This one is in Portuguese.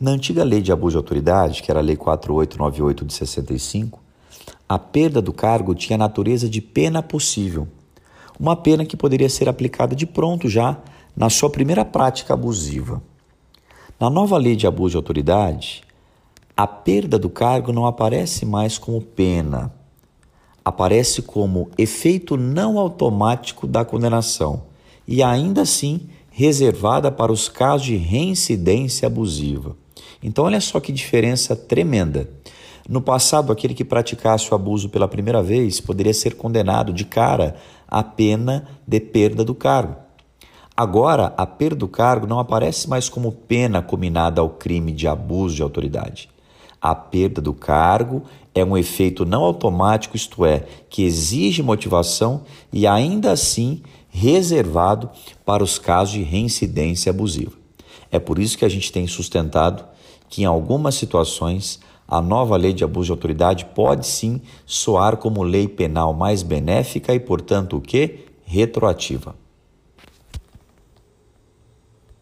Na antiga lei de abuso de autoridade, que era a Lei 4898 de 65, a perda do cargo tinha a natureza de pena possível. Uma pena que poderia ser aplicada de pronto já na sua primeira prática abusiva. Na nova lei de abuso de autoridade, a perda do cargo não aparece mais como pena, aparece como efeito não automático da condenação e ainda assim reservada para os casos de reincidência abusiva. Então, olha só que diferença tremenda. No passado, aquele que praticasse o abuso pela primeira vez poderia ser condenado de cara à pena de perda do cargo. Agora, a perda do cargo não aparece mais como pena combinada ao crime de abuso de autoridade. A perda do cargo é um efeito não automático, isto é, que exige motivação e ainda assim reservado para os casos de reincidência abusiva. É por isso que a gente tem sustentado que em algumas situações a nova lei de abuso de autoridade pode sim soar como lei penal mais benéfica e, portanto, o que? Retroativa.